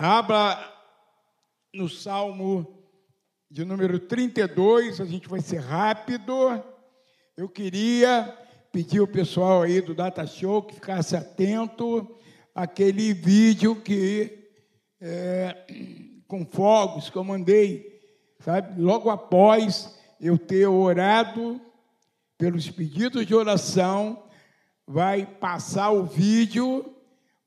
Abra no Salmo de número 32, a gente vai ser rápido. Eu queria pedir o pessoal aí do Data Show que ficasse atento àquele vídeo que é, com fogos que eu mandei, sabe? Logo após eu ter orado pelos pedidos de oração, vai passar o vídeo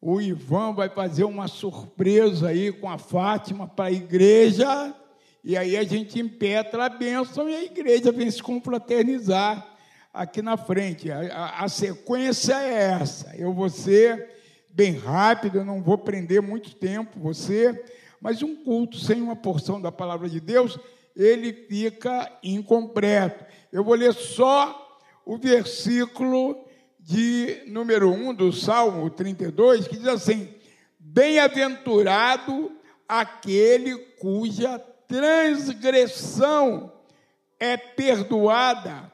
o Ivan vai fazer uma surpresa aí com a Fátima para a igreja, e aí a gente impetra a bênção e a igreja vem se confraternizar aqui na frente. A, a, a sequência é essa. Eu vou ser bem rápido, eu não vou prender muito tempo você, mas um culto sem uma porção da palavra de Deus, ele fica incompleto. Eu vou ler só o versículo de número 1 do Salmo 32, que diz assim: Bem-aventurado aquele cuja transgressão é perdoada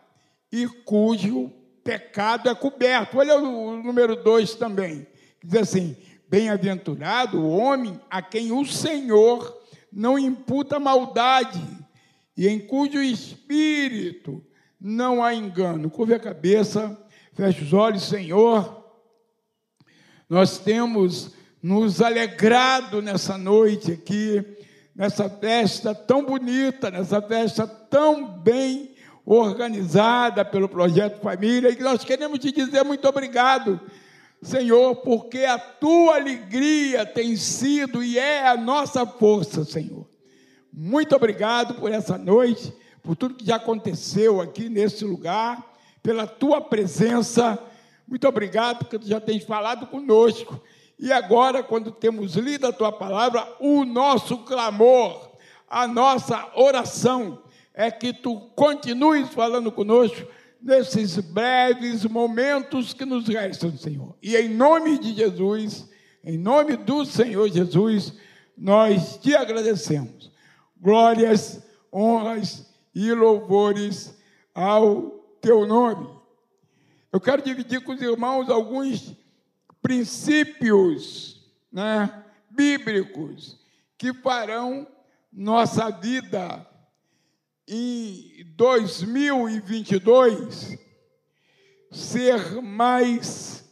e cujo pecado é coberto. Olha o número 2 também, que diz assim: Bem-aventurado o homem a quem o Senhor não imputa maldade e em cujo espírito não há engano. Curve a cabeça. Feche os olhos, Senhor. Nós temos nos alegrado nessa noite aqui, nessa festa tão bonita, nessa festa tão bem organizada pelo Projeto Família, e nós queremos te dizer muito obrigado, Senhor, porque a tua alegria tem sido e é a nossa força, Senhor. Muito obrigado por essa noite, por tudo que já aconteceu aqui nesse lugar pela tua presença. Muito obrigado, porque tu já tens falado conosco. E agora, quando temos lido a tua palavra, o nosso clamor, a nossa oração é que tu continues falando conosco nesses breves momentos que nos restam, Senhor. E em nome de Jesus, em nome do Senhor Jesus, nós te agradecemos. Glórias, honras e louvores ao teu nome. Eu quero dividir com os irmãos alguns princípios né, bíblicos que farão nossa vida em 2022 ser mais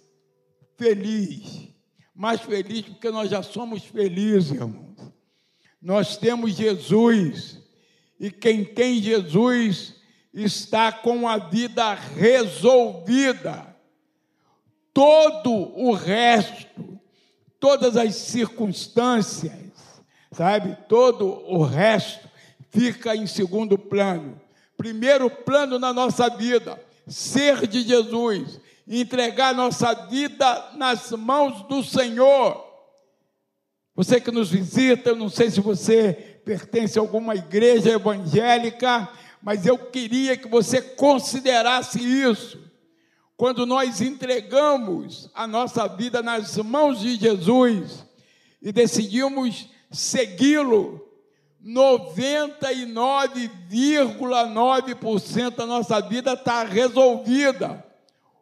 feliz. Mais feliz porque nós já somos felizes, irmãos. Nós temos Jesus. E quem tem Jesus está com a vida resolvida. Todo o resto, todas as circunstâncias, sabe? Todo o resto fica em segundo plano. Primeiro plano na nossa vida, ser de Jesus, entregar nossa vida nas mãos do Senhor. Você que nos visita, eu não sei se você pertence a alguma igreja evangélica, mas eu queria que você considerasse isso. Quando nós entregamos a nossa vida nas mãos de Jesus e decidimos segui-lo, 99,9% da nossa vida está resolvida.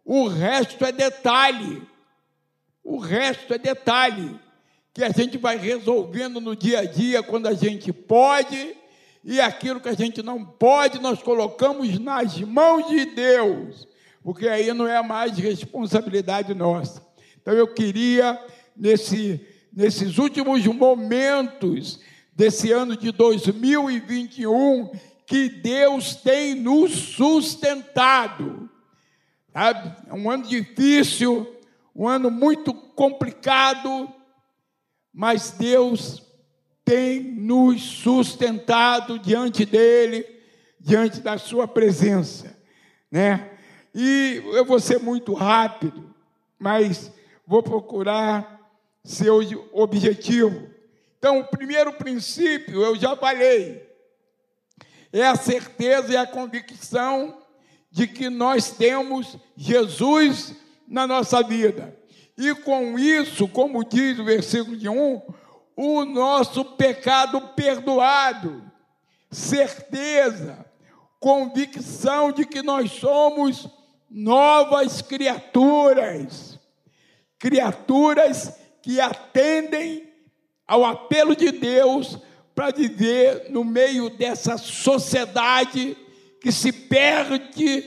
O resto é detalhe. O resto é detalhe que a gente vai resolvendo no dia a dia quando a gente pode e aquilo que a gente não pode, nós colocamos nas mãos de Deus, porque aí não é mais responsabilidade nossa. Então eu queria, nesse, nesses últimos momentos desse ano de 2021, que Deus tem nos sustentado. Sabe? É um ano difícil, um ano muito complicado, mas Deus tem nos sustentado diante dele, diante da sua presença, né? E eu vou ser muito rápido, mas vou procurar ser objetivo. Então, o primeiro princípio, eu já falei, é a certeza e a convicção de que nós temos Jesus na nossa vida. E com isso, como diz o versículo de 1, o nosso pecado perdoado, certeza, convicção de que nós somos novas criaturas, criaturas que atendem ao apelo de Deus para viver no meio dessa sociedade que se perde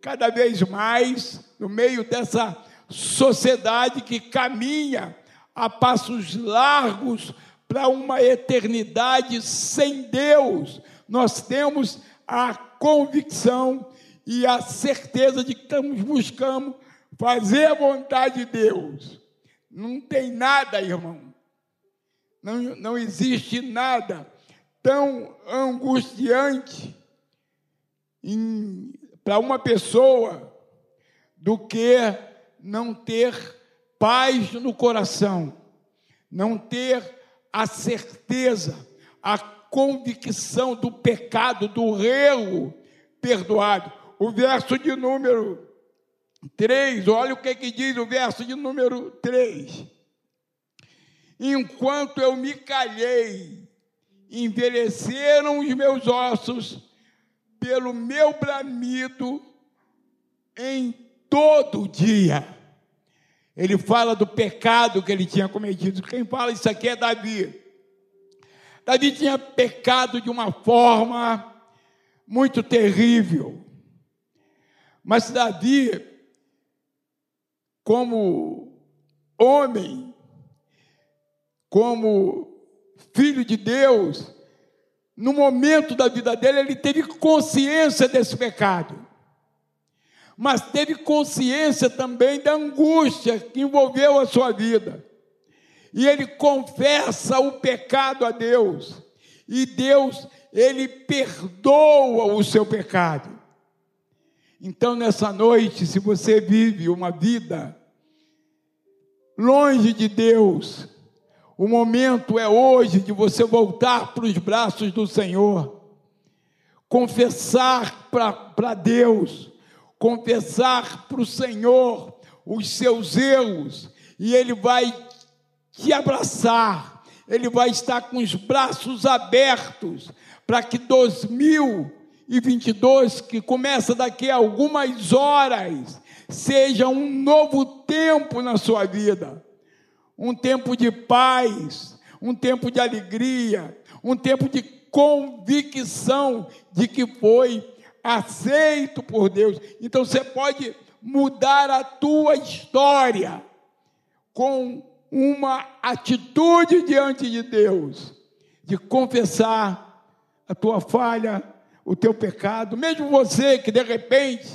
cada vez mais, no meio dessa sociedade que caminha a passos largos para uma eternidade sem Deus. Nós temos a convicção e a certeza de que estamos buscando fazer a vontade de Deus. Não tem nada, irmão. Não, não existe nada tão angustiante para uma pessoa do que não ter paz no coração, não ter a certeza, a convicção do pecado, do erro perdoado. O verso de número 3, olha o que, que diz o verso de número 3. Enquanto eu me calhei, envelheceram os meus ossos pelo meu bramido em todo dia. Ele fala do pecado que ele tinha cometido. Quem fala isso aqui é Davi. Davi tinha pecado de uma forma muito terrível. Mas Davi, como homem, como filho de Deus, no momento da vida dele, ele teve consciência desse pecado mas teve consciência também da angústia que envolveu a sua vida. E ele confessa o pecado a Deus. E Deus, ele perdoa o seu pecado. Então, nessa noite, se você vive uma vida longe de Deus, o momento é hoje de você voltar para os braços do Senhor, confessar para Deus confessar para o Senhor os seus erros, e Ele vai te abraçar, Ele vai estar com os braços abertos para que 2022, que começa daqui a algumas horas, seja um novo tempo na sua vida, um tempo de paz, um tempo de alegria, um tempo de convicção de que foi aceito por Deus. Então você pode mudar a tua história com uma atitude diante de Deus, de confessar a tua falha, o teu pecado, mesmo você que de repente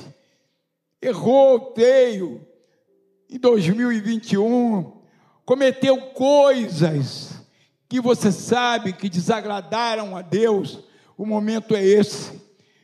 errou feio em 2021, cometeu coisas que você sabe que desagradaram a Deus, o momento é esse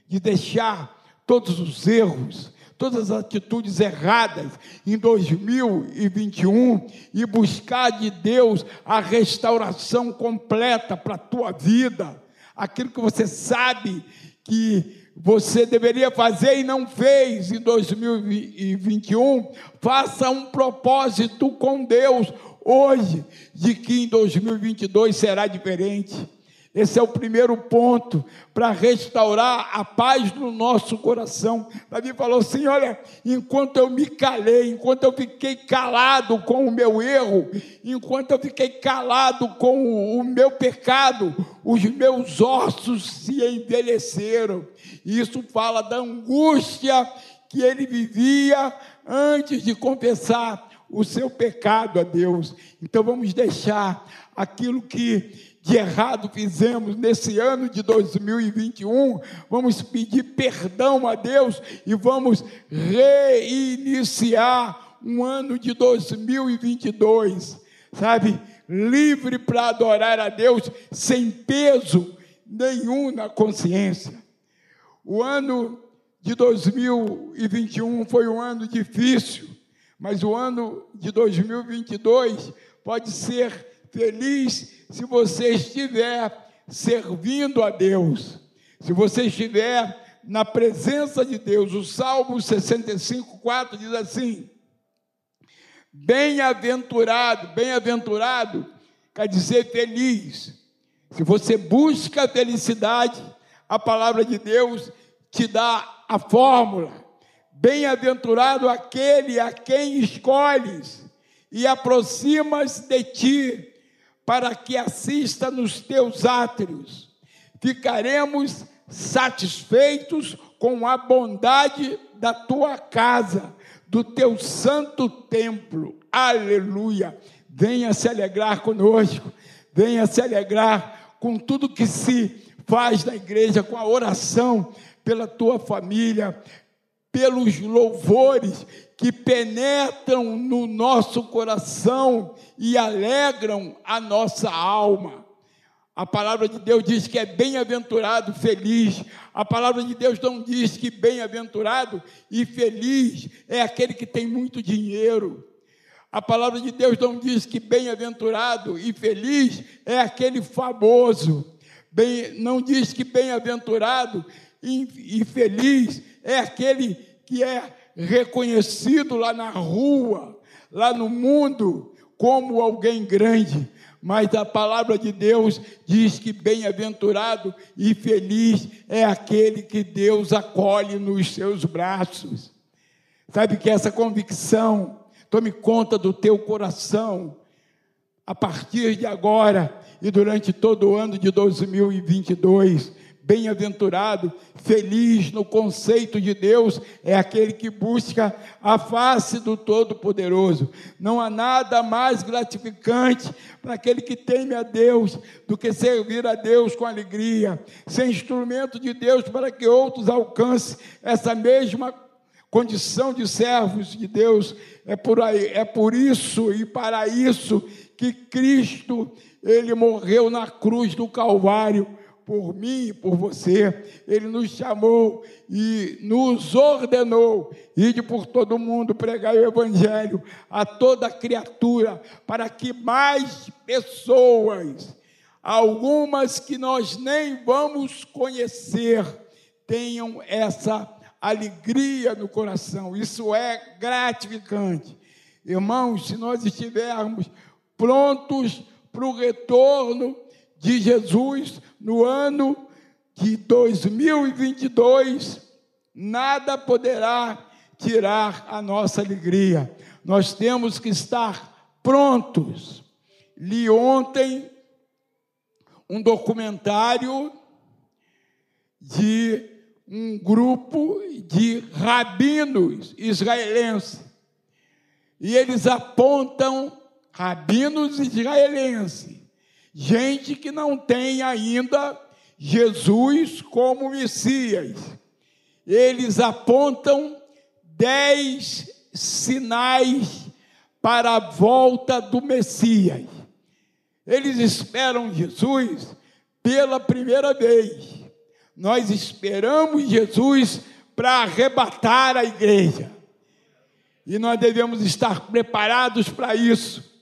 de deixar todos os erros, todas as atitudes erradas em 2021 e buscar de Deus a restauração completa para a tua vida, aquilo que você sabe que você deveria fazer e não fez em 2021, faça um propósito com Deus hoje de que em 2022 será diferente. Esse é o primeiro ponto para restaurar a paz no nosso coração. Davi falou assim: Olha, enquanto eu me calei, enquanto eu fiquei calado com o meu erro, enquanto eu fiquei calado com o meu pecado, os meus ossos se envelheceram. Isso fala da angústia que ele vivia antes de confessar o seu pecado a Deus. Então vamos deixar aquilo que de errado fizemos nesse ano de 2021, vamos pedir perdão a Deus e vamos reiniciar um ano de 2022, sabe? Livre para adorar a Deus sem peso nenhum na consciência. O ano de 2021 foi um ano difícil, mas o ano de 2022 pode ser feliz se você estiver servindo a Deus, se você estiver na presença de Deus. O Salmo 65, 4 diz assim: Bem-aventurado, bem-aventurado, quer dizer feliz. Se você busca a felicidade, a palavra de Deus te dá a fórmula. Bem-aventurado aquele a quem escolhes e aproximas de ti para que assista nos teus átrios. Ficaremos satisfeitos com a bondade da tua casa, do teu santo templo. Aleluia! Venha se alegrar conosco, venha se alegrar com tudo que se faz na igreja, com a oração pela tua família, pelos louvores que penetram no nosso coração e alegram a nossa alma. A palavra de Deus diz que é bem-aventurado, feliz. A palavra de Deus não diz que bem-aventurado e feliz é aquele que tem muito dinheiro. A palavra de Deus não diz que bem-aventurado e feliz é aquele famoso. Bem, não diz que bem-aventurado e, e feliz é aquele que é reconhecido lá na rua, lá no mundo, como alguém grande, mas a palavra de Deus diz que bem-aventurado e feliz é aquele que Deus acolhe nos seus braços. Sabe que essa convicção, tome conta do teu coração, a partir de agora e durante todo o ano de 2022, Bem-aventurado, feliz no conceito de Deus é aquele que busca a face do Todo-Poderoso. Não há nada mais gratificante para aquele que teme a Deus do que servir a Deus com alegria, ser instrumento de Deus para que outros alcancem essa mesma condição de servos de Deus. É por aí, é por isso e para isso que Cristo ele morreu na cruz do Calvário por mim e por você. Ele nos chamou e nos ordenou ir por todo mundo pregar o evangelho a toda criatura, para que mais pessoas, algumas que nós nem vamos conhecer, tenham essa alegria no coração. Isso é gratificante. Irmãos, se nós estivermos prontos para o retorno de Jesus no ano de 2022, nada poderá tirar a nossa alegria. Nós temos que estar prontos. Li ontem um documentário de um grupo de rabinos israelenses. E eles apontam rabinos israelenses gente que não tem ainda Jesus como Messias. Eles apontam dez sinais para a volta do Messias. Eles esperam Jesus pela primeira vez. Nós esperamos Jesus para arrebatar a igreja. E nós devemos estar preparados para isso.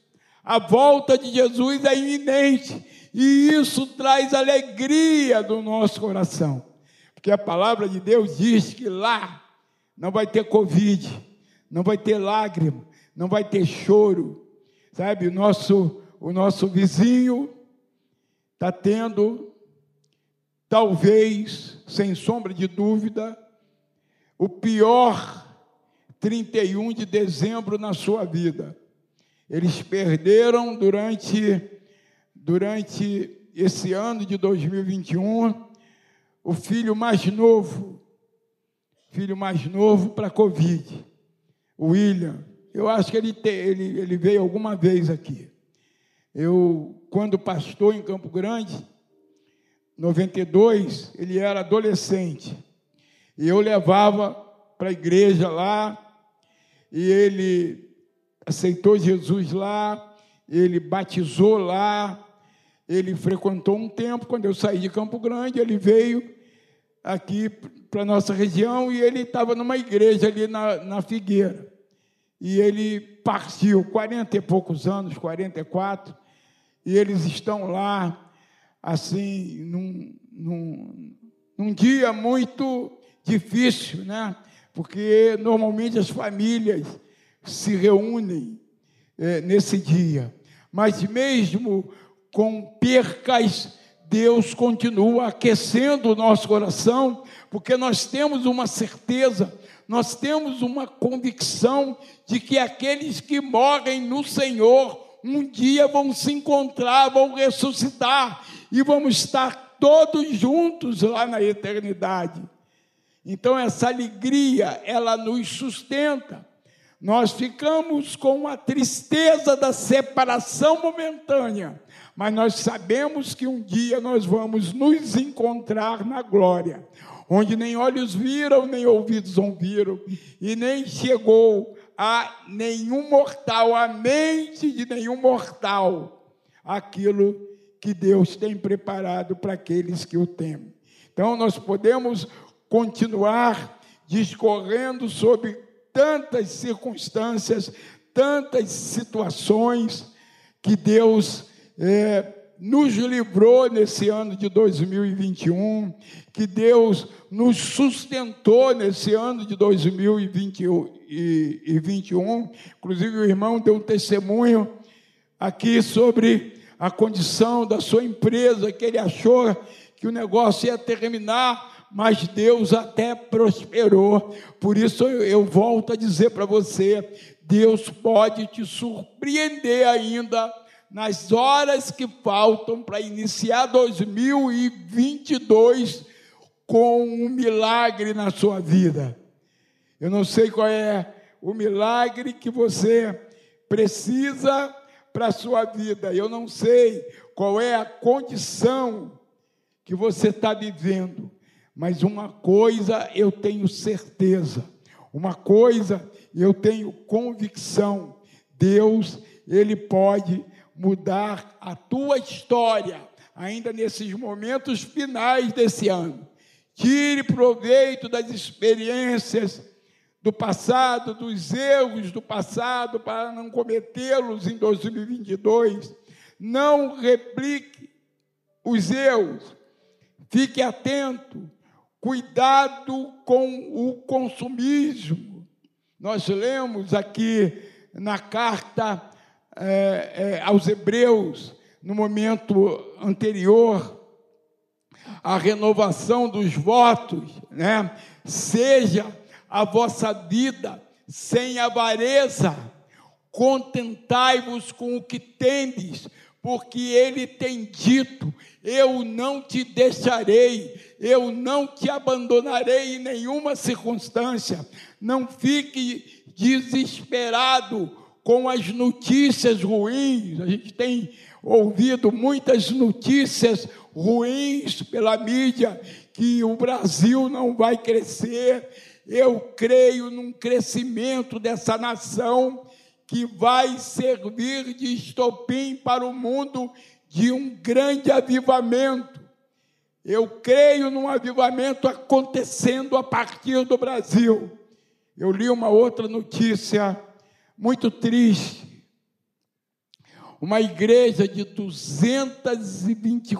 A volta de Jesus é iminente e isso traz alegria do nosso coração, porque a palavra de Deus diz que lá não vai ter Covid, não vai ter lágrima, não vai ter choro, sabe? O nosso, o nosso vizinho está tendo, talvez, sem sombra de dúvida, o pior 31 de dezembro na sua vida. Eles perderam durante, durante esse ano de 2021 o filho mais novo, filho mais novo para a Covid, William. Eu acho que ele, te, ele, ele veio alguma vez aqui. Eu, quando pastor em Campo Grande, 92, ele era adolescente. E eu levava para a igreja lá, e ele aceitou Jesus lá, ele batizou lá, ele frequentou um tempo. Quando eu saí de Campo Grande, ele veio aqui para a nossa região e ele estava numa igreja ali na, na Figueira. E ele partiu, 40 e poucos anos, 44, e eles estão lá, assim, num, num, num dia muito difícil, né? Porque normalmente as famílias se reúnem é, nesse dia. Mas mesmo com percas, Deus continua aquecendo o nosso coração, porque nós temos uma certeza, nós temos uma convicção de que aqueles que morrem no Senhor um dia vão se encontrar, vão ressuscitar e vamos estar todos juntos lá na eternidade. Então essa alegria, ela nos sustenta. Nós ficamos com a tristeza da separação momentânea, mas nós sabemos que um dia nós vamos nos encontrar na glória, onde nem olhos viram, nem ouvidos ouviram, e nem chegou a nenhum mortal, a mente de nenhum mortal, aquilo que Deus tem preparado para aqueles que o temem. Então nós podemos continuar discorrendo sobre tantas circunstâncias, tantas situações que Deus é, nos livrou nesse ano de 2021, que Deus nos sustentou nesse ano de 2021. Inclusive, o irmão deu um testemunho aqui sobre a condição da sua empresa, que ele achou que o negócio ia terminar mas Deus até prosperou. Por isso eu, volto a dizer para você: Deus pode te surpreender ainda nas horas que faltam para iniciar 2022 com um milagre na sua vida. Eu não sei qual é o milagre que você precisa para a sua vida. Eu não sei qual é a condição que você está vivendo. Mas uma coisa eu tenho certeza, uma coisa eu tenho convicção: Deus, Ele pode mudar a tua história, ainda nesses momentos finais desse ano. Tire proveito das experiências do passado, dos erros do passado, para não cometê-los em 2022. Não replique os erros. Fique atento Cuidado com o consumismo. Nós lemos aqui na carta é, é, aos Hebreus, no momento anterior, a renovação dos votos, né? Seja a vossa vida sem avareza, contentai-vos com o que tendes, porque ele tem dito: Eu não te deixarei, eu não te abandonarei em nenhuma circunstância. Não fique desesperado com as notícias ruins. A gente tem ouvido muitas notícias ruins pela mídia que o Brasil não vai crescer. Eu creio num crescimento dessa nação que vai servir de estopim para o mundo de um grande avivamento. Eu creio num avivamento acontecendo a partir do Brasil. Eu li uma outra notícia muito triste. Uma igreja de, 220,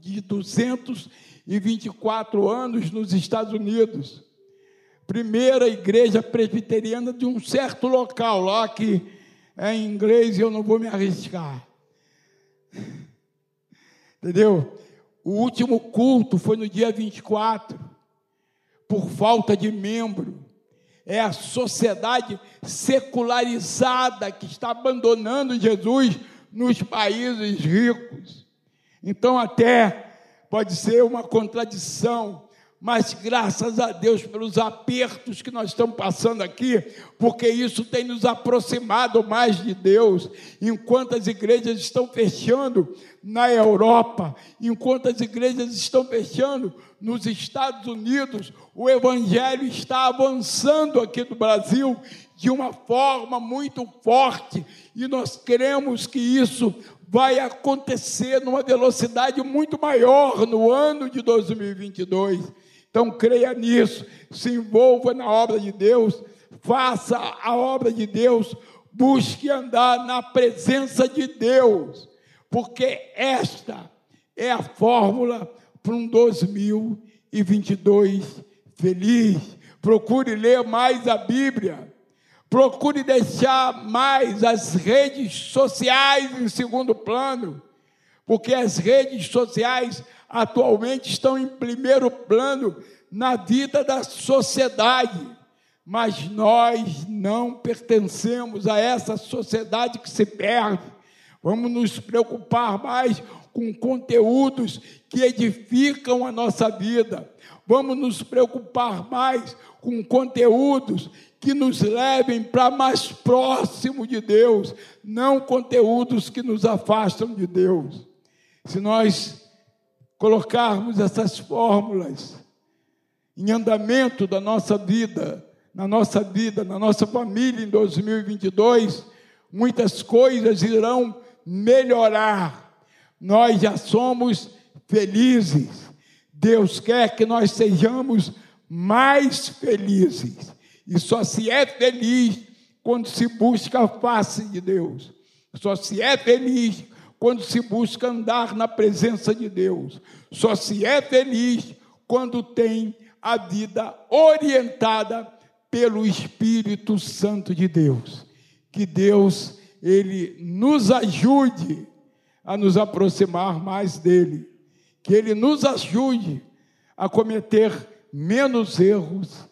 de 224 anos nos Estados Unidos primeira igreja presbiteriana de um certo local lá que é em inglês e eu não vou me arriscar. Entendeu? O último culto foi no dia 24, por falta de membro. É a sociedade secularizada que está abandonando Jesus nos países ricos. Então, até pode ser uma contradição mas graças a Deus pelos apertos que nós estamos passando aqui, porque isso tem nos aproximado mais de Deus. Enquanto as igrejas estão fechando na Europa, enquanto as igrejas estão fechando nos Estados Unidos, o Evangelho está avançando aqui no Brasil de uma forma muito forte e nós queremos que isso vai acontecer numa velocidade muito maior no ano de 2022. Então creia nisso, se envolva na obra de Deus, faça a obra de Deus, busque andar na presença de Deus, porque esta é a fórmula para um 2022 feliz. Procure ler mais a Bíblia. Procure deixar mais as redes sociais em segundo plano, porque as redes sociais atualmente estão em primeiro plano na vida da sociedade, mas nós não pertencemos a essa sociedade que se perde, Vamos nos preocupar mais com conteúdos que edificam a nossa vida. Vamos nos preocupar mais com conteúdos que nos levem para mais próximo de Deus, não conteúdos que nos afastam de Deus. Se nós colocarmos essas fórmulas em andamento da nossa vida, na nossa vida, na nossa família em 2022, muitas coisas irão melhorar. Nós já somos felizes. Deus quer que nós sejamos mais felizes. E só se é feliz quando se busca a face de Deus. Só se é feliz quando se busca andar na presença de Deus. Só se é feliz quando tem a vida orientada pelo Espírito Santo de Deus. Que Deus ele nos ajude a nos aproximar mais dele. Que ele nos ajude a cometer menos erros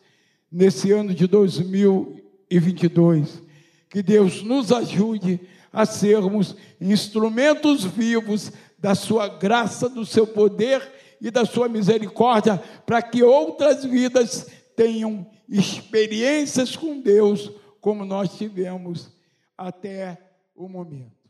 nesse ano de 2022. Que Deus nos ajude a sermos instrumentos vivos da sua graça, do seu poder e da sua misericórdia, para que outras vidas tenham experiências com Deus, como nós tivemos até o momento.